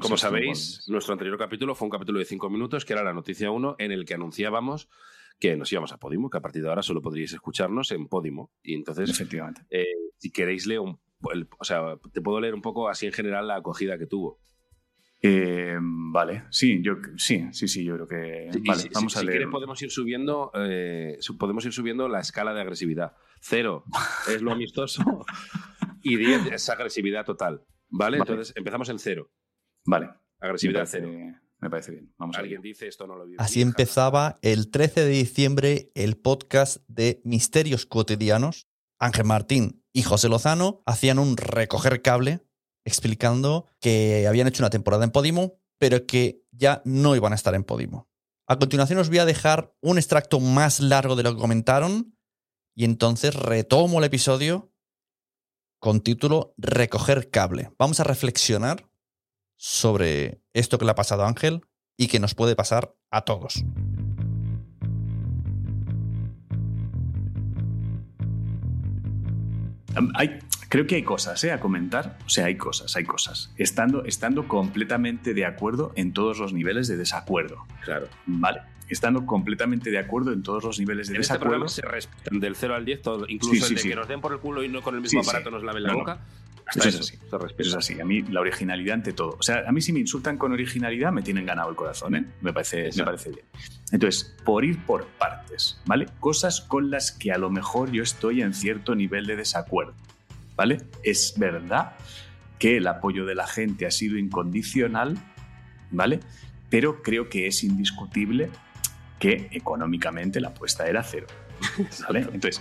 Como sabéis, nuestro anterior capítulo fue un capítulo de cinco minutos, que era la noticia 1, en el que anunciábamos que nos íbamos a Podimo, que a partir de ahora solo podríais escucharnos en Podimo. Y entonces, Efectivamente. eh, si queréis leer un, el- o sea, te puedo leer un poco así en general la acogida que tuvo. Eh, vale, sí, yo sí, sí, sí, yo creo que. Sí, vale, si, vamos si- a si leer. quieres podemos ir subiendo, eh, podemos ir subiendo la escala de agresividad. Cero es lo amistoso y 10 es agresividad total. ¿Vale? Vale. Entonces empezamos en cero. Vale, me Agresividad cero. me parece bien. Vamos a Alguien dice esto no lo vi. Así empezaba el 13 de diciembre el podcast de Misterios Cotidianos. Ángel Martín y José Lozano hacían un recoger cable explicando que habían hecho una temporada en Podimo, pero que ya no iban a estar en Podimo. A continuación os voy a dejar un extracto más largo de lo que comentaron y entonces retomo el episodio con título Recoger cable. Vamos a reflexionar sobre esto que le ha pasado a Ángel y que nos puede pasar a todos. Hay, creo que hay cosas ¿eh? a comentar. O sea, hay cosas, hay cosas. Estando, estando completamente de acuerdo en todos los niveles de desacuerdo. Claro. Vale. Estando completamente de acuerdo en todos los niveles de En este desacuerdo. programa se respetan del 0 al 10 todo, incluso Sí, sí, el de sí. que nos den por el culo y no con el mismo Sí, sí. aparato nos laven la No, boca. Hasta Eso es así. Eso es así. A mí la originalidad ante todo. O sea, a mí si me insultan con originalidad me tienen ganado el corazón, ¿eh? Me parece, me parece bien. Entonces, por ir por partes, ¿vale? Cosas con las que a lo mejor yo estoy en cierto nivel de desacuerdo, ¿vale? Es verdad que el apoyo de la gente ha sido incondicional, ¿vale? Pero creo que es indiscutible que económicamente la apuesta era cero, ¿vale? Entonces,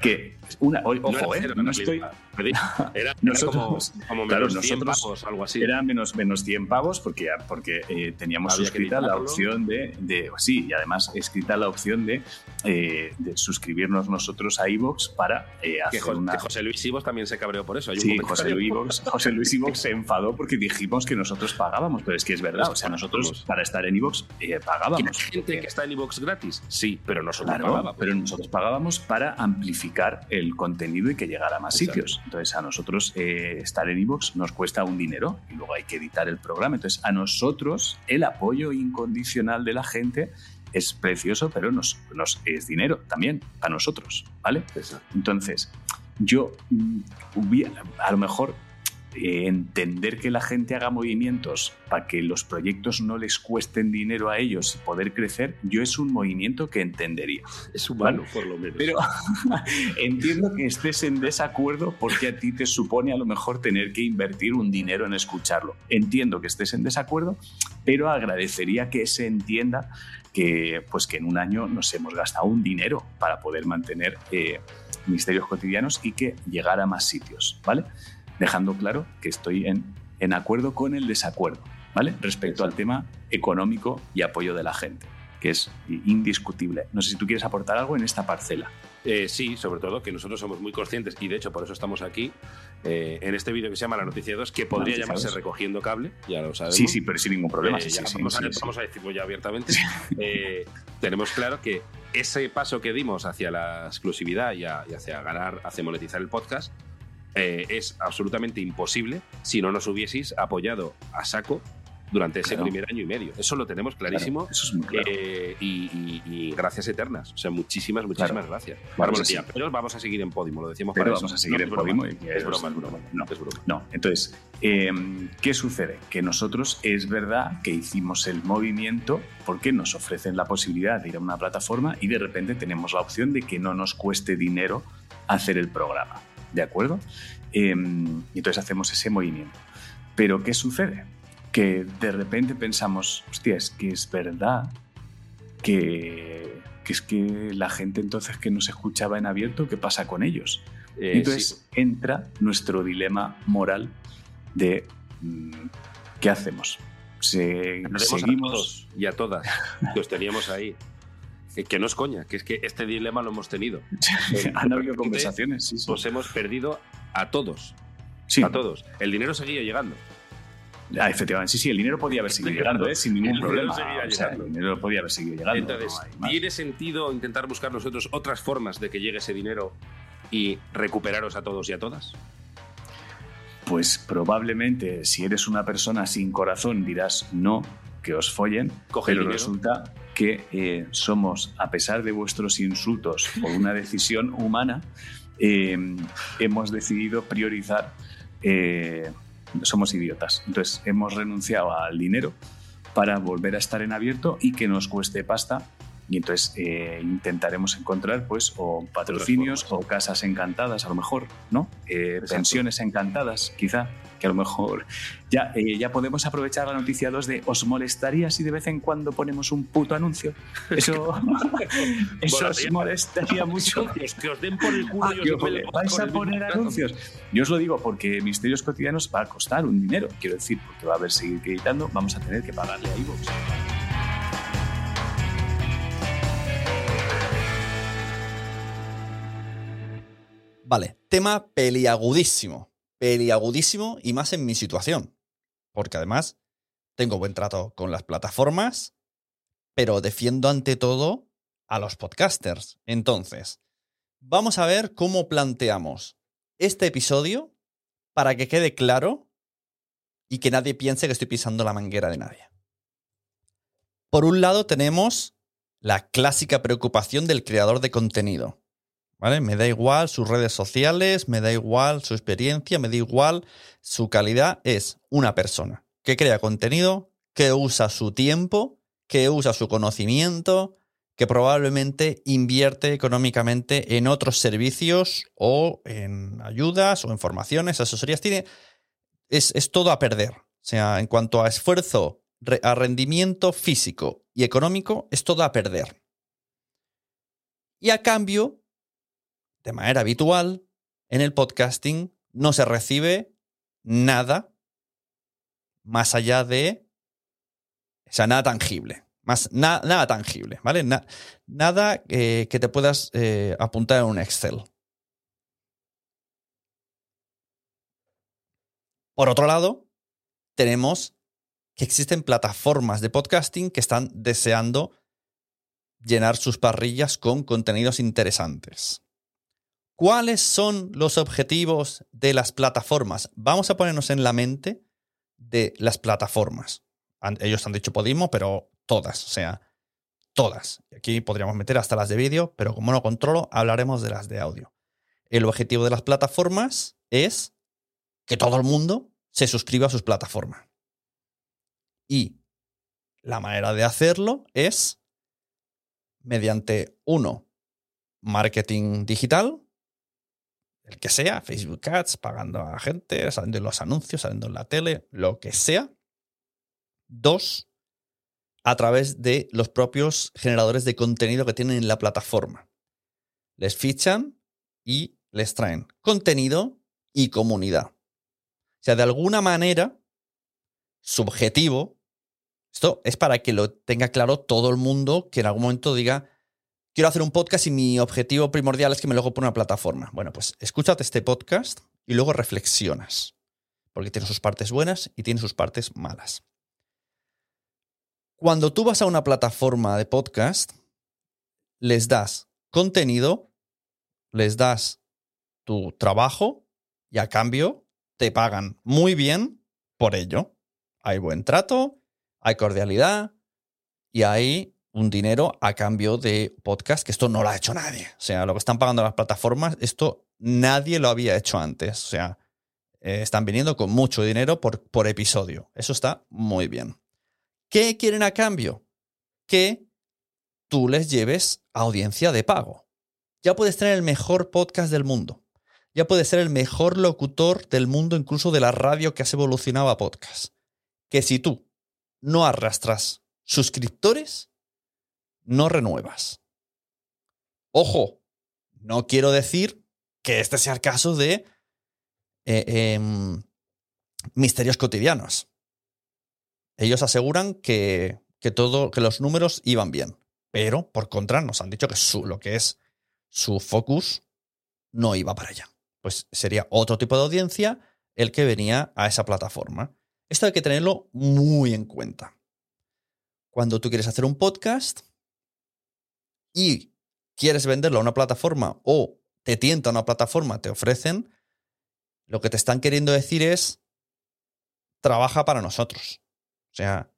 que una, No ojo, ¿eh? No estoy, Era, como, como claro, menos 100 nosotros pavos, algo así. Era menos, menos 100 pavos porque, porque eh, teníamos Había que suscrita la opción de, de- Sí, y además escrita la opción de, eh, de suscribirnos nosotros a Evox para eh, que, hacer Jo- una. que José Luis Ibos también se cabreó por eso. Hay Sí. José Luis, Ivox, José Luis Ivox se enfadó porque dijimos que nosotros pagábamos, pero es que es verdad. O sea, nosotros para estar en Evox eh, pagábamos. ¿Hay gente que está en iVoox gratis? Sí, pero nosotros Claro, pagábamos. pero nosotros pagábamos para amplificar el contenido y que llegara a más Exacto. sitios. Entonces, a nosotros eh, estar en iVoox nos cuesta un dinero y luego hay que editar el programa. Entonces, a nosotros el apoyo incondicional de la gente es precioso, pero nos, nos es dinero también a nosotros, ¿vale? Entonces, yo mm, hubiera, a lo mejor eh, entender que la gente haga movimientos para que los proyectos no les cuesten dinero a ellos y poder crecer, yo es un movimiento que entendería. Es humano, por lo menos. Pero entiendo que estés en desacuerdo porque a ti te supone a lo mejor tener que invertir un dinero en escucharlo. Entiendo que estés en desacuerdo, pero agradecería que se entienda que, pues, que en un año nos hemos gastado un dinero para poder mantener eh, misterios cotidianos y que llegar a más sitios, ¿vale? Dejando claro que estoy en, en acuerdo con el desacuerdo, ¿vale? Respecto al tema económico y apoyo de la gente, que es indiscutible. No sé si tú quieres aportar algo en esta parcela. Eh, sí, sobre todo que nosotros somos muy conscientes y de hecho por eso estamos aquí eh, en este vídeo que se llama La Noticia 2, que podría llamarse 2. Recogiendo Cable, ya lo sabemos. Sí, sí, pero sin ningún problema. Eh, sí, ya sí, vamos, sí, a, vamos a decirlo ya abiertamente. Eh, tenemos claro que ese paso que dimos hacia la exclusividad y, a- y hacia ganar, hacia monetizar el podcast, eh, es absolutamente imposible si no nos hubieseis apoyado a saco durante ese primer año y medio. Eso lo tenemos clarísimo. eso es muy claro. Eh, y, gracias eternas. O sea, muchísimas, muchísimas gracias. pero vamos a seguir en Podimo, lo decimos pero para vamos a seguir en Podimo. es, broma, es broma. No, es broma. No, entonces, em, ¿qué sucede? Que nosotros es verdad que hicimos el movimiento porque nos ofrecen la posibilidad de ir a una plataforma y de repente tenemos la opción de que no nos cueste dinero hacer el programa. ¿De acuerdo? Em, y entonces hacemos ese movimiento. Pero ¿qué sucede? que de repente pensamos, hostia, es que es verdad que, es que la gente entonces que nos escuchaba en abierto, ¿qué pasa con ellos? Eh, entonces entra nuestro dilema moral de mm, ¿qué hacemos? Se, seguimos y a todas que os teníamos ahí. Que no es coña, que es que este dilema lo hemos tenido. Han habido conversaciones. Sí, Os hemos perdido a todos. Sí. A todos. El dinero seguía llegando. Ah, efectivamente, sí, sí, el dinero podía haber seguido llegando, ¿eh? sin ningún problema. el dinero podía haber seguido llegando. Entonces, ¿tiene sentido intentar buscar nosotros otras formas de que llegue ese dinero y recuperaros a todos y a todas? Pues probablemente, si eres una persona sin corazón, dirás no, que os follen, Coge pero resulta que eh, somos, a pesar de vuestros insultos por una decisión humana, eh, hemos decidido priorizar somos idiotas. Entonces hemos renunciado al dinero para volver a estar en abierto y que nos cueste pasta. Y entonces eh, intentaremos encontrar pues o patrocinios o casas encantadas a lo mejor, ¿no? Eh, pensiones encantadas quizá que a lo mejor ya, eh, ya podemos aprovechar la noticia 2 de ¿os molestaría si de vez en cuando ponemos un puto anuncio? Eso, eso os molestaría mucho. Que os den por el culo y os ah, ¿Vais a poner anuncios? Yo os lo digo porque Misterios Cotidianos va a costar un dinero, quiero decir, porque va a haber seguir editando, vamos a tener que pagarle a iVoox. Vale, tema peliagudísimo peliagudísimo y más en mi situación. Porque además tengo buen trato con las plataformas, pero defiendo ante todo a los podcasters. Entonces, vamos a ver cómo planteamos este episodio para que quede claro y que nadie piense que estoy pisando la manguera de nadie. Por un lado tenemos la clásica preocupación del creador de contenido. Me da igual sus redes sociales, me da igual su experiencia, me da igual su calidad. Es una persona que crea contenido, que usa su tiempo, que usa su conocimiento, que probablemente invierte económicamente en otros servicios o en ayudas o en formaciones, asesorías. Tiene, es, es todo a perder. O sea, en cuanto a esfuerzo, a rendimiento físico y económico, es todo a perder. Y a cambio, de manera habitual, en el podcasting no se recibe nada más allá de. O sea, nada tangible. Más, nada tangible, ¿vale? nada eh, que te puedas eh, apuntar en un Excel. Por otro lado, tenemos que existen plataformas de podcasting que están deseando llenar sus parrillas con contenidos interesantes. ¿Cuáles son los objetivos de las plataformas? Vamos a ponernos en la mente de las plataformas. Ellos han dicho Podimo, pero todas, o sea, todas. Aquí podríamos meter hasta las de vídeo, pero como no controlo, hablaremos de las de audio. El objetivo de las plataformas es que todo el mundo se suscriba a sus plataformas. Y la manera de hacerlo es mediante, uno, marketing digital, el que sea, Facebook Ads, pagando a gente, saliendo en los anuncios, saliendo en la tele, lo que sea. Dos, a través de los propios generadores de contenido que tienen en la plataforma. Les fichan y les traen contenido y comunidad. O sea, de alguna manera, su objetivo, esto es para que lo tenga claro todo el mundo que en algún momento diga, quiero hacer un podcast y mi objetivo primordial es que me lo por una plataforma. Bueno, pues escúchate este podcast y luego reflexionas, porque tiene sus partes buenas y tiene sus partes malas. Cuando tú vas a una plataforma de podcast, les das contenido, les das tu trabajo y a cambio te pagan muy bien por ello. Hay buen trato hay cordialidad y hay un dinero a cambio de podcast, que esto no lo ha hecho nadie. O sea, lo que están pagando las plataformas, esto nadie lo había hecho antes. O sea, eh, están viniendo con mucho dinero por, por episodio. Eso está muy bien. ¿Qué quieren a cambio? Que tú les lleves audiencia de pago. Ya puedes tener el mejor podcast del mundo. Ya puedes ser el mejor locutor del mundo, incluso de la radio que has evolucionado a podcast. Que si tú no arrastras suscriptores, no renuevas. Ojo, no quiero decir que este sea el caso de eh, em, misterios cotidianos. Ellos aseguran que, todo, que los números iban bien, pero por contra nos han dicho que su, lo que es su focus no iba para allá. Pues sería otro tipo de audiencia el que venía a esa plataforma. Esto hay que tenerlo muy en cuenta. Cuando tú quieres hacer un podcast y quieres venderlo a una plataforma o te tienta una plataforma, te ofrecen, lo que te están queriendo decir es, trabaja para nosotros. O sea,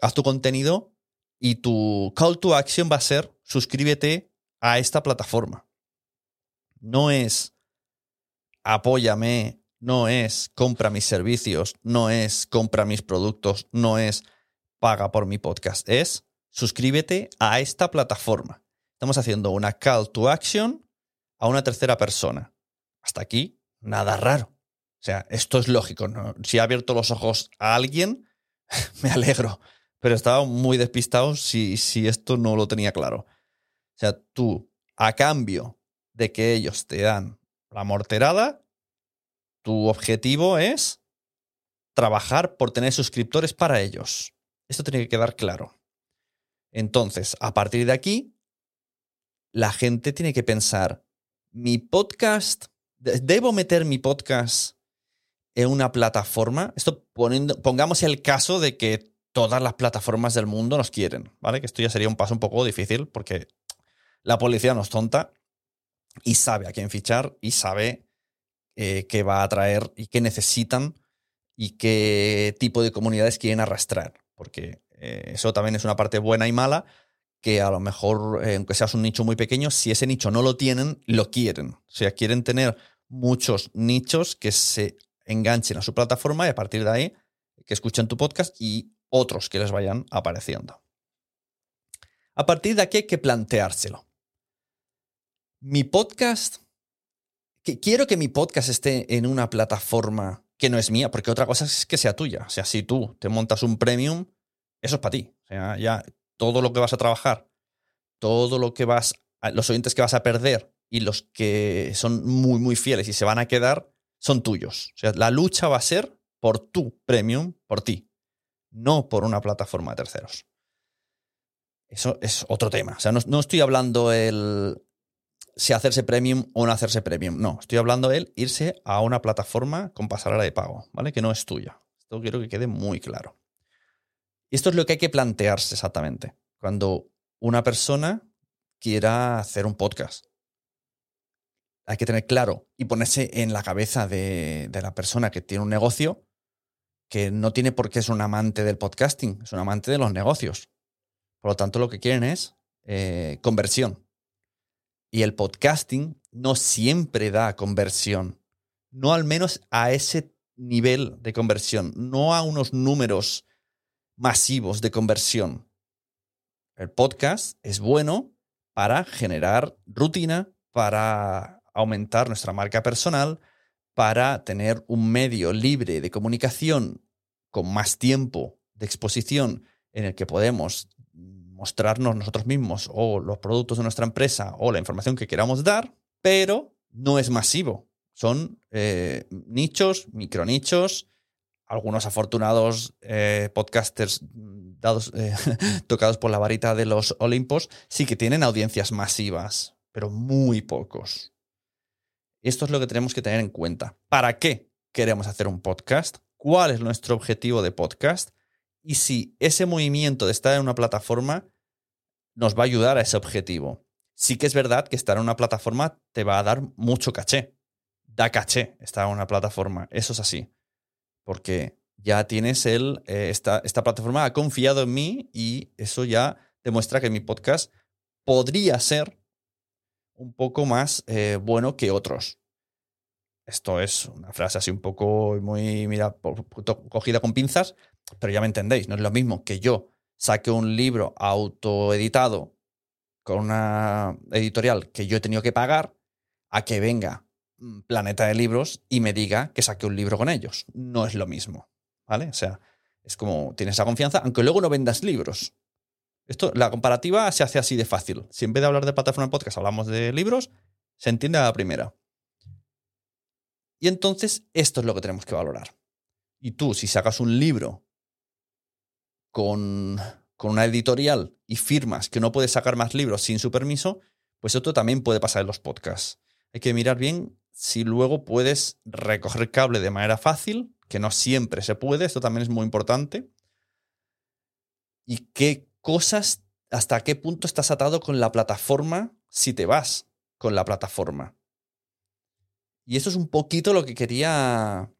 haz tu contenido y tu call to action va a ser, suscríbete a esta plataforma. No es apóyame, no es compra mis servicios, no es compra mis productos, no es paga por mi podcast, es suscríbete a esta plataforma. Estamos haciendo una call to action a una tercera persona. Hasta aquí, nada raro. O sea, esto es lógico. Si ha abierto los ojos a alguien, me alegro. Pero estaba muy despistado si, si esto no lo tenía claro. O sea, tú, a cambio de que ellos te dan la morterada, tu objetivo es trabajar por tener suscriptores para ellos. Esto tiene que quedar claro. Entonces, a partir de aquí, la gente tiene que pensar, mi podcast, ¿debo meter mi podcast en una plataforma? Esto poniendo, pongamos el caso de que todas las plataformas del mundo nos quieren, ¿vale? Que esto ya sería un paso un poco difícil porque la policía no es tonta y sabe a quién fichar y sabe eh, qué va a atraer y qué necesitan y qué tipo de comunidades quieren arrastrar. Porque eh, eso también es una parte buena y mala que a lo mejor, eh, aunque seas un nicho muy pequeño, si ese nicho no lo tienen, lo quieren. O sea, quieren tener muchos nichos que se enganchen a su plataforma y a partir de ahí que escuchen tu podcast y otros que les vayan apareciendo. A partir de aquí hay que planteárselo. Mi podcast, que quiero que mi podcast esté en una plataforma que no es mía, porque otra cosa es que sea tuya. O sea, si tú te montas un premium, eso es para ti. O sea, ya todo lo que vas a trabajar, todo lo que vas, los oyentes que vas a perder y los que son muy, muy fieles y se van a quedar, son tuyos. O sea, la lucha va a ser por tu premium, por ti, no por una plataforma de terceros. Eso es otro tema. O sea, no, estoy hablando el si hacerse premium o no hacerse premium. No, estoy hablando el irse a una plataforma con pasarela de pago, ¿vale? Que no es tuya. Esto quiero que quede muy claro. Y esto es lo que hay que plantearse exactamente. Cuando una persona quiera hacer un podcast. Hay que tener claro y ponerse en la cabeza de, la persona que tiene un negocio que no tiene por qué ser un amante del podcasting, es un amante de los negocios. Por lo tanto, lo que quieren es eh, conversión. Y el podcasting no siempre da conversión. No al menos a ese nivel de conversión, no a unos números masivos de conversión. El podcast es bueno para generar rutina, para aumentar nuestra marca personal, para tener un medio libre de comunicación con más tiempo de exposición en el que podemos mostrarnos nosotros mismos o los productos de nuestra empresa o la información que queramos dar, pero no es masivo. Son eh, nichos, micronichos, algunos afortunados eh, podcasters dados, eh, tocados por la varita de los Olimpos sí que tienen audiencias masivas, pero muy pocos. Esto es lo que tenemos que tener en cuenta. ¿Para qué queremos hacer un podcast? ¿Cuál es nuestro objetivo de podcast? Y si ese movimiento de estar en una plataforma nos va a ayudar a ese objetivo. Sí que es verdad que estar en una plataforma te va a dar mucho caché. Da caché estar en una plataforma. Eso es así porque ya tienes el, eh, esta, plataforma ha confiado en mí y eso ya demuestra que mi podcast podría ser un poco más eh, bueno que otros. Esto es una frase así un poco muy, mira, cogida con pinzas, pero ya me entendéis, no es lo mismo que yo saque un libro autoeditado con una editorial que yo he tenido que pagar a que venga Planeta de Libros y me diga que saque un libro con ellos. No es lo mismo, ¿vale? O sea, es como tienes esa confianza, aunque luego no vendas libros. Esto, la comparativa se hace así de fácil. Si en vez de hablar de plataforma de podcast hablamos de libros, se entiende a la primera. Y entonces esto es lo que tenemos que valorar. Y tú, si sacas un libro con, con una editorial y firmas que no puedes sacar más libros sin su permiso, pues esto también puede pasar en los podcasts. Hay que mirar bien si luego puedes recoger cable de manera fácil, que no siempre se puede, esto también es muy importante. Y qué cosas, hasta qué punto estás atado con la plataforma si te vas con la plataforma. Y eso es un poquito lo que quería.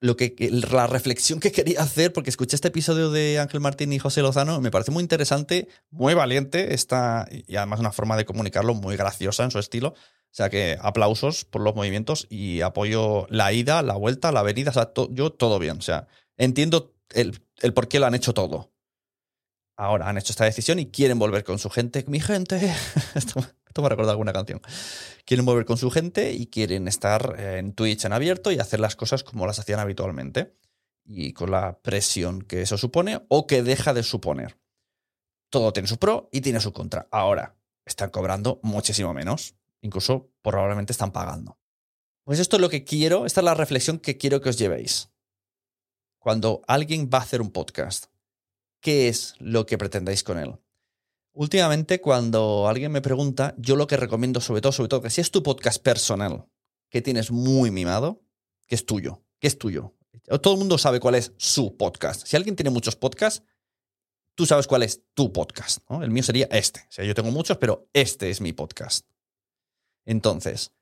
Lo que, la reflexión que quería hacer, porque escuché este episodio de Ángel Martín y José Lozano, me parece muy interesante, muy valiente, esta, y además una forma de comunicarlo muy graciosa en su estilo. O sea que aplausos por los movimientos y apoyo la ida, la vuelta, la venida. O sea, yo todo bien. O sea, entiendo el, por qué lo han hecho todo. Ahora han hecho esta decisión y quieren volver con su gente. Mi gente. Esto me recuerda alguna canción. Quieren volver con su gente y quieren estar eh, en Twitch en abierto y hacer las cosas como las hacían habitualmente. Y con la presión que eso supone o que deja de suponer. Todo tiene su pro y tiene su contra. Ahora, están cobrando muchísimo menos. Incluso probablemente están pagando. Pues esto es lo que quiero, esta es la reflexión que quiero que os llevéis. Cuando alguien va a hacer un podcast, ¿qué es lo que pretendáis con él? Últimamente, cuando alguien me pregunta, yo lo que recomiendo, sobre todo, sobre todo, que si es tu podcast personal, que tienes muy mimado, que es tuyo, que es tuyo. Todo el mundo sabe cuál es su podcast. Si alguien tiene muchos podcasts, tú sabes cuál es tu podcast. El mío sería este. O sea, yo tengo muchos, pero este es mi podcast. Entonces,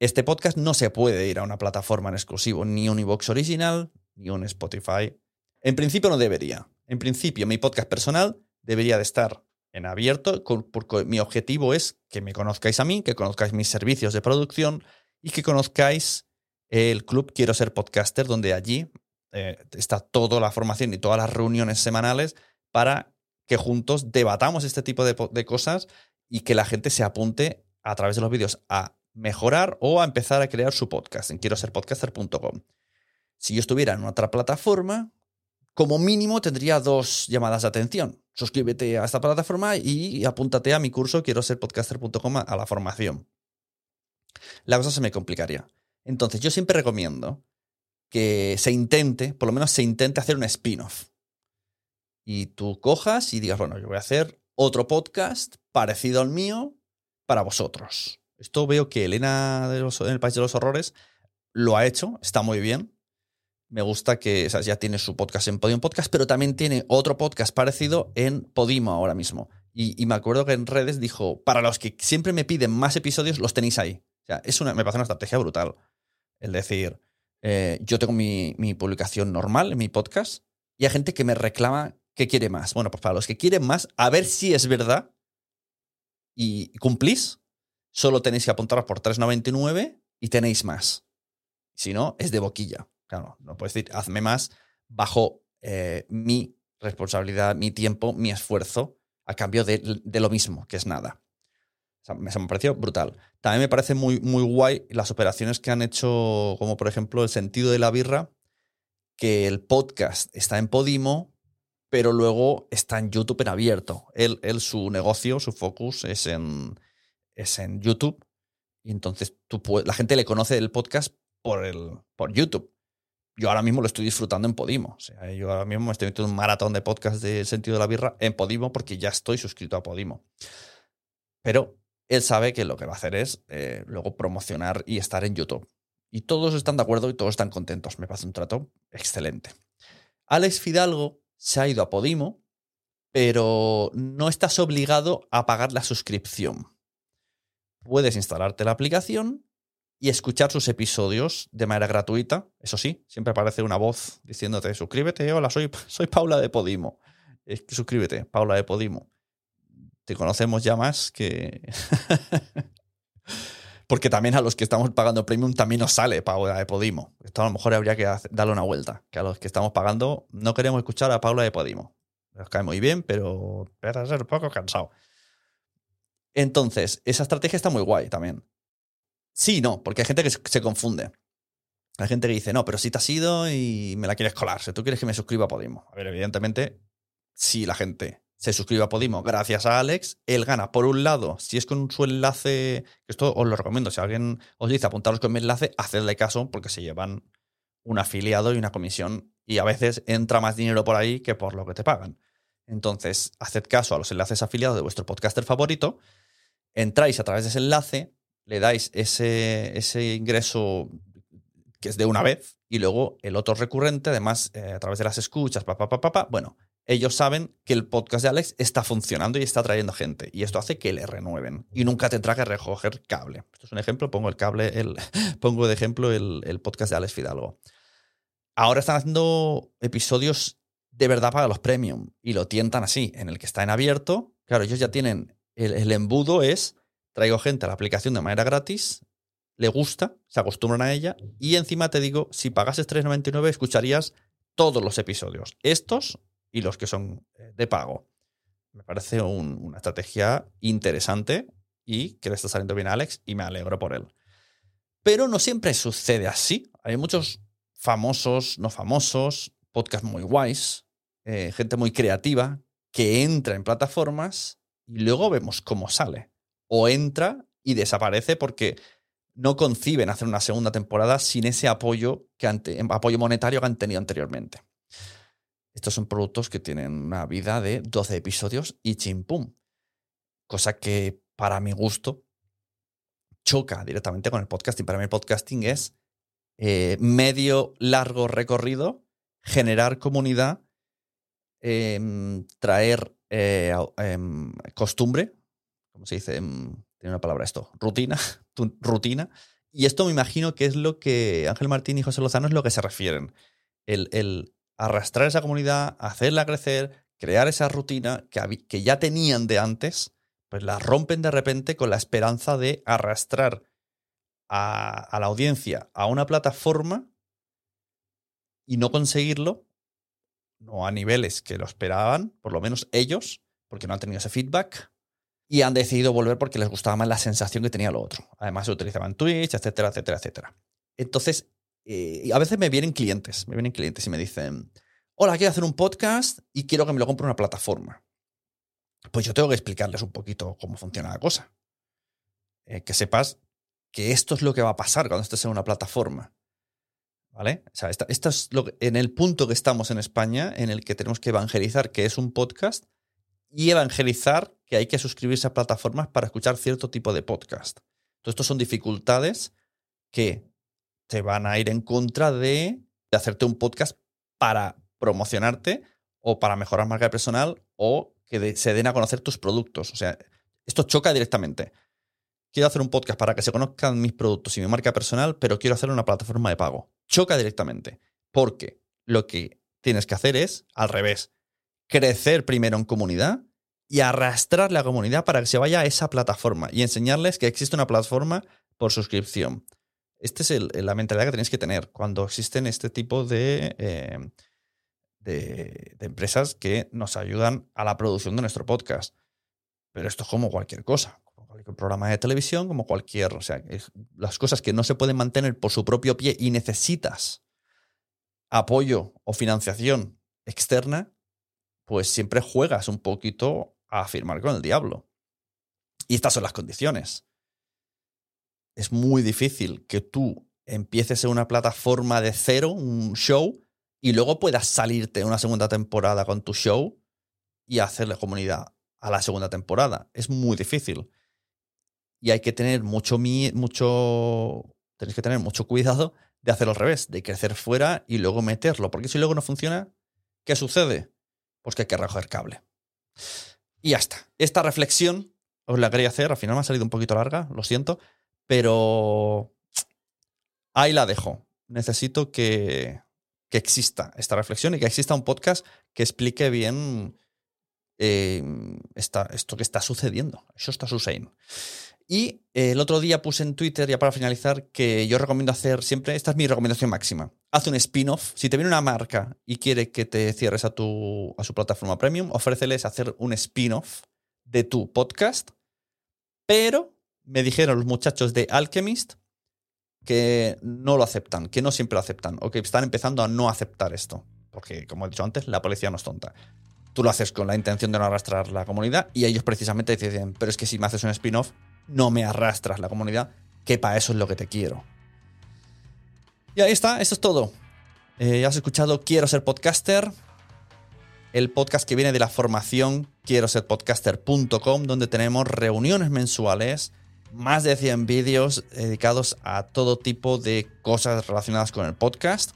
este podcast no se puede ir a una plataforma en exclusivo, ni un iVoox original, ni un Spotify. En principio no debería. En principio, mi podcast personal debería de estar en abierto, porque mi objetivo es que me conozcáis a mí, que conozcáis mis servicios de producción y que conozcáis el club Quiero ser podcaster, donde allí eh, está toda la formación y todas las reuniones semanales para que juntos debatamos este tipo de, de cosas y que la gente se apunte a través de los vídeos a mejorar o a empezar a crear su podcast en quiero ser podcaster.com. Si yo estuviera en otra plataforma, como mínimo tendría dos llamadas de atención. Suscríbete a esta plataforma y apúntate a mi curso quiero ser podcaster.com a la formación. La cosa se me complicaría. Entonces, yo siempre recomiendo que se intente, por lo menos se intente hacer un spin-off. Y tú cojas y digas, bueno, yo voy a hacer otro podcast parecido al mío para vosotros. Esto veo que Elena de en el País de los Horrores lo ha hecho, está muy bien. Me gusta que ya tiene su podcast en Podium Podcast, pero también tiene otro podcast parecido en Podimo ahora mismo. Y, me acuerdo que en redes dijo, para los que siempre me piden más episodios, los tenéis ahí. O sea, es una, me parece una estrategia brutal. El decir, eh, yo tengo mi, mi publicación normal en mi podcast y hay gente que me reclama que quiere más. Bueno, pues para los que quieren más, a ver si es verdad y cumplís, solo tenéis que apuntaros por 3,99 y tenéis más. Si no, es de boquilla. Claro, no puedes decir, hazme más bajo eh, mi responsabilidad, mi tiempo, mi esfuerzo, a cambio de, lo mismo, que es nada. O me, me pareció brutal. También me parece muy, muy guay las operaciones que han hecho, como por ejemplo el sentido de la birra, que el podcast está en Podimo, pero luego está en YouTube en abierto. Él, él su negocio, su focus es en, es en YouTube. Y entonces tú la gente le conoce el podcast por, el, por YouTube yo ahora mismo lo estoy disfrutando en Podimo. Yo ahora mismo estoy metiendo un maratón de podcast de Sentido de la Birra en Podimo porque ya estoy suscrito a Podimo. Pero él sabe que lo que va a hacer es eh, luego promocionar y estar en YouTube. Y todos están de acuerdo y todos están contentos. Me parece un trato excelente. Alex Fidalgo se ha ido a Podimo, pero no estás obligado a pagar la suscripción. Puedes instalarte la aplicación y escuchar sus episodios de manera gratuita. Eso sí, siempre aparece una voz diciéndote, suscríbete, hola, soy, soy Paula de Podimo. suscríbete, Paula de Podimo. Te conocemos ya más que... Porque también a los que estamos pagando premium también nos sale Paula de Podimo. Esto a lo mejor habría que darle una vuelta. Que a los que estamos pagando no queremos escuchar a Paula de Podimo. Nos cae muy bien, pero a ser un poco cansado. Entonces, esa estrategia está muy guay también. Sí, no, porque hay gente que se confunde. Hay gente que dice, no, pero si te has ido y me la quieres colar, si tú quieres que me suscriba a Podimo. A ver, evidentemente, si la gente se suscribe a Podimo gracias a Alex, él gana, por un lado, si es con su enlace, esto os lo recomiendo, si alguien os dice apuntaros con mi enlace, hacedle caso porque se llevan un afiliado y una comisión y a veces entra más dinero por ahí que por lo que te pagan. Entonces, haced caso a los enlaces afiliados de vuestro podcaster favorito, entráis a través de ese enlace, le dais ese, ese ingreso que es de una vez y luego el otro recurrente, además, eh, a través de las escuchas, papá, papá, papá, bueno, ellos saben que el podcast de Alex está funcionando y está trayendo gente. Y esto hace que le renueven. Y nunca tendrá que recoger cable. Esto es un ejemplo, pongo el cable, el, pongo de ejemplo el, el podcast de Alex Fidalgo. Ahora están haciendo episodios de verdad para los premium y lo tientan así, en el que está en abierto. Claro, ellos ya tienen, el, el embudo es, traigo gente a la aplicación de manera gratis, le gusta, se acostumbran a ella y encima te digo, si pagases 3,99 escucharías todos los episodios, estos y los que son eh, de pago. Me parece una estrategia interesante y que le está saliendo bien a Alex y me alegro por él. Pero no siempre sucede así. Hay muchos famosos, no famosos, podcasts muy guays, eh, gente muy creativa que entra en plataformas y luego vemos cómo sale. O entra y desaparece porque no conciben hacer una segunda temporada sin ese apoyo, que apoyo monetario que han tenido anteriormente. Estos son productos que tienen una vida de 12 episodios y chimpum. Cosa que para mi gusto choca directamente con el podcasting. Para mí el podcasting es eh, medio largo recorrido, generar comunidad, em, traer eh, em, costumbre, ¿cómo se dice? Em, tiene una palabra esto, rutina, rutina. Y esto me imagino que es lo que Ángel Martín y José Lozano es lo que se refieren. el, arrastrar esa comunidad, hacerla crecer, crear esa rutina que, que ya tenían de antes, pues la rompen de repente con la esperanza de arrastrar a, la audiencia a una plataforma y no conseguirlo, no a niveles que lo esperaban, por lo menos ellos, porque no han tenido ese feedback, y han decidido volver porque les gustaba más la sensación que tenía lo otro. Además, se utilizaban Twitch, etcétera, etcétera, etcétera. Entonces, eh, a veces me vienen clientes, me vienen clientes y me dicen, hola, quiero hacer un podcast y quiero que me lo compre una plataforma. Pues yo tengo que explicarles un poquito cómo funciona la cosa. Eh, que sepas que esto es lo que va a pasar cuando estés en una plataforma. ¿Vale? O sea, esto es lo en el punto que estamos en España, en el que tenemos que evangelizar que es un podcast y evangelizar que hay que suscribirse a plataformas para escuchar cierto tipo de podcast. Todo esto son dificultades que te van a ir en contra de, hacerte un podcast para promocionarte o para mejorar marca personal o que se den a conocer tus productos. O sea, esto choca directamente. Quiero hacer un podcast para que se conozcan mis productos y mi marca personal, pero quiero hacer una plataforma de pago. Choca directamente. Porque lo que tienes que hacer es al revés. Crecer primero en comunidad y arrastrar la comunidad para que se vaya a esa plataforma y enseñarles que existe una plataforma por suscripción. Esta es la mentalidad que tenéis que tener cuando existen este tipo eh, de, de, empresas que nos ayudan a la producción de nuestro podcast. Pero esto es como cualquier cosa, como cualquier programa de televisión, como cualquier, o sea, las cosas que no se pueden mantener por su propio pie y necesitas apoyo o financiación externa, pues siempre juegas un poquito a firmar con el diablo. Y estas son las condiciones es muy difícil que tú empieces en una plataforma de cero, un show, y luego puedas salirte una segunda temporada con tu show y hacerle comunidad a la segunda temporada. Es muy difícil. Y hay que tener mucho, mucho, tenéis que tener mucho cuidado de hacerlo al revés, de crecer fuera y luego meterlo. Porque si luego no funciona, ¿qué sucede? Pues que hay que recoger cable. Y ya está. Esta reflexión os la quería hacer, al final me ha salido un poquito larga, lo siento, pero ahí la dejo. Necesito que, que exista esta reflexión y que exista un podcast que explique bien eh, esto que está sucediendo. Eso está sucediendo. Y el otro día puse en Twitter, ya para finalizar, que yo recomiendo hacer siempre, esta es mi recomendación máxima, haz un spin-off. Si te viene una marca y quiere que te cierres a, tu, a su plataforma premium, ofréceles hacer un spin-off de tu podcast. Pero me dijeron los muchachos de Alchemist que no lo aceptan, que no siempre lo aceptan, o que están empezando a no aceptar esto. Porque, como he dicho antes, la policía no es tonta. Tú lo haces con la intención de no arrastrar la comunidad y ellos precisamente dicen, pero es que si me haces un spin-off, no me arrastras la comunidad, que para eso es lo que te quiero. Y ahí está, eso es todo. Eh, ya has escuchado Quiero ser podcaster, el podcast que viene de la formación quiero ser podcaster.com, donde tenemos reuniones mensuales, más de 100 vídeos dedicados a todo tipo de cosas relacionadas con el podcast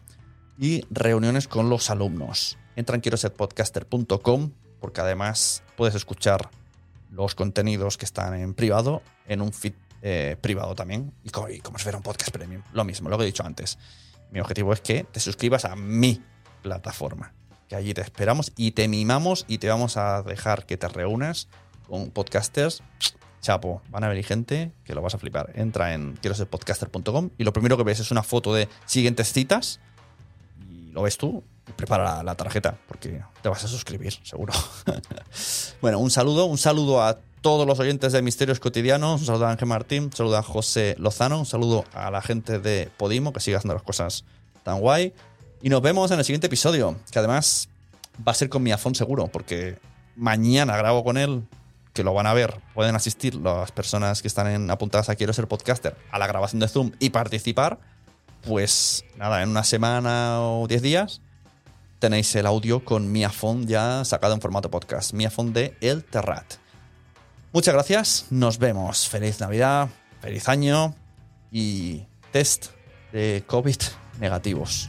y reuniones con los alumnos. Entra en quiero ser podcaster.com porque además puedes escuchar los contenidos que están en privado en un feed eh, privado también. Y como, y como si fuera un podcast premium. Lo mismo, lo que he dicho antes. Mi objetivo es que te suscribas a mi plataforma. Que allí te esperamos y te mimamos y te vamos a dejar que te reúnas con podcasters. Chapo, van a venir gente que lo vas a flipar. Entra en quiero ser podcaster.com y lo primero que ves es una foto de siguientes citas y lo ves tú prepara la, tarjeta porque te vas a suscribir, seguro. bueno, un saludo, un saludo a todos los oyentes de Misterios Cotidianos, un saludo a Ángel Martín, un saludo a José Lozano, un saludo a la gente de Podimo que sigue haciendo las cosas tan guay. Y nos vemos en el siguiente episodio, que además va a ser con mi afón seguro, porque mañana grabo con él, que lo van a ver, pueden asistir las personas que están en, apuntadas a Quiero ser podcaster a la grabación de Zoom y participar. Pues nada, en una semana o diez días tenéis el audio con mi afón ya sacado en formato podcast. Mi afón de El Terrat. Muchas gracias, nos vemos. Feliz Navidad, feliz año y test de COVID negativos.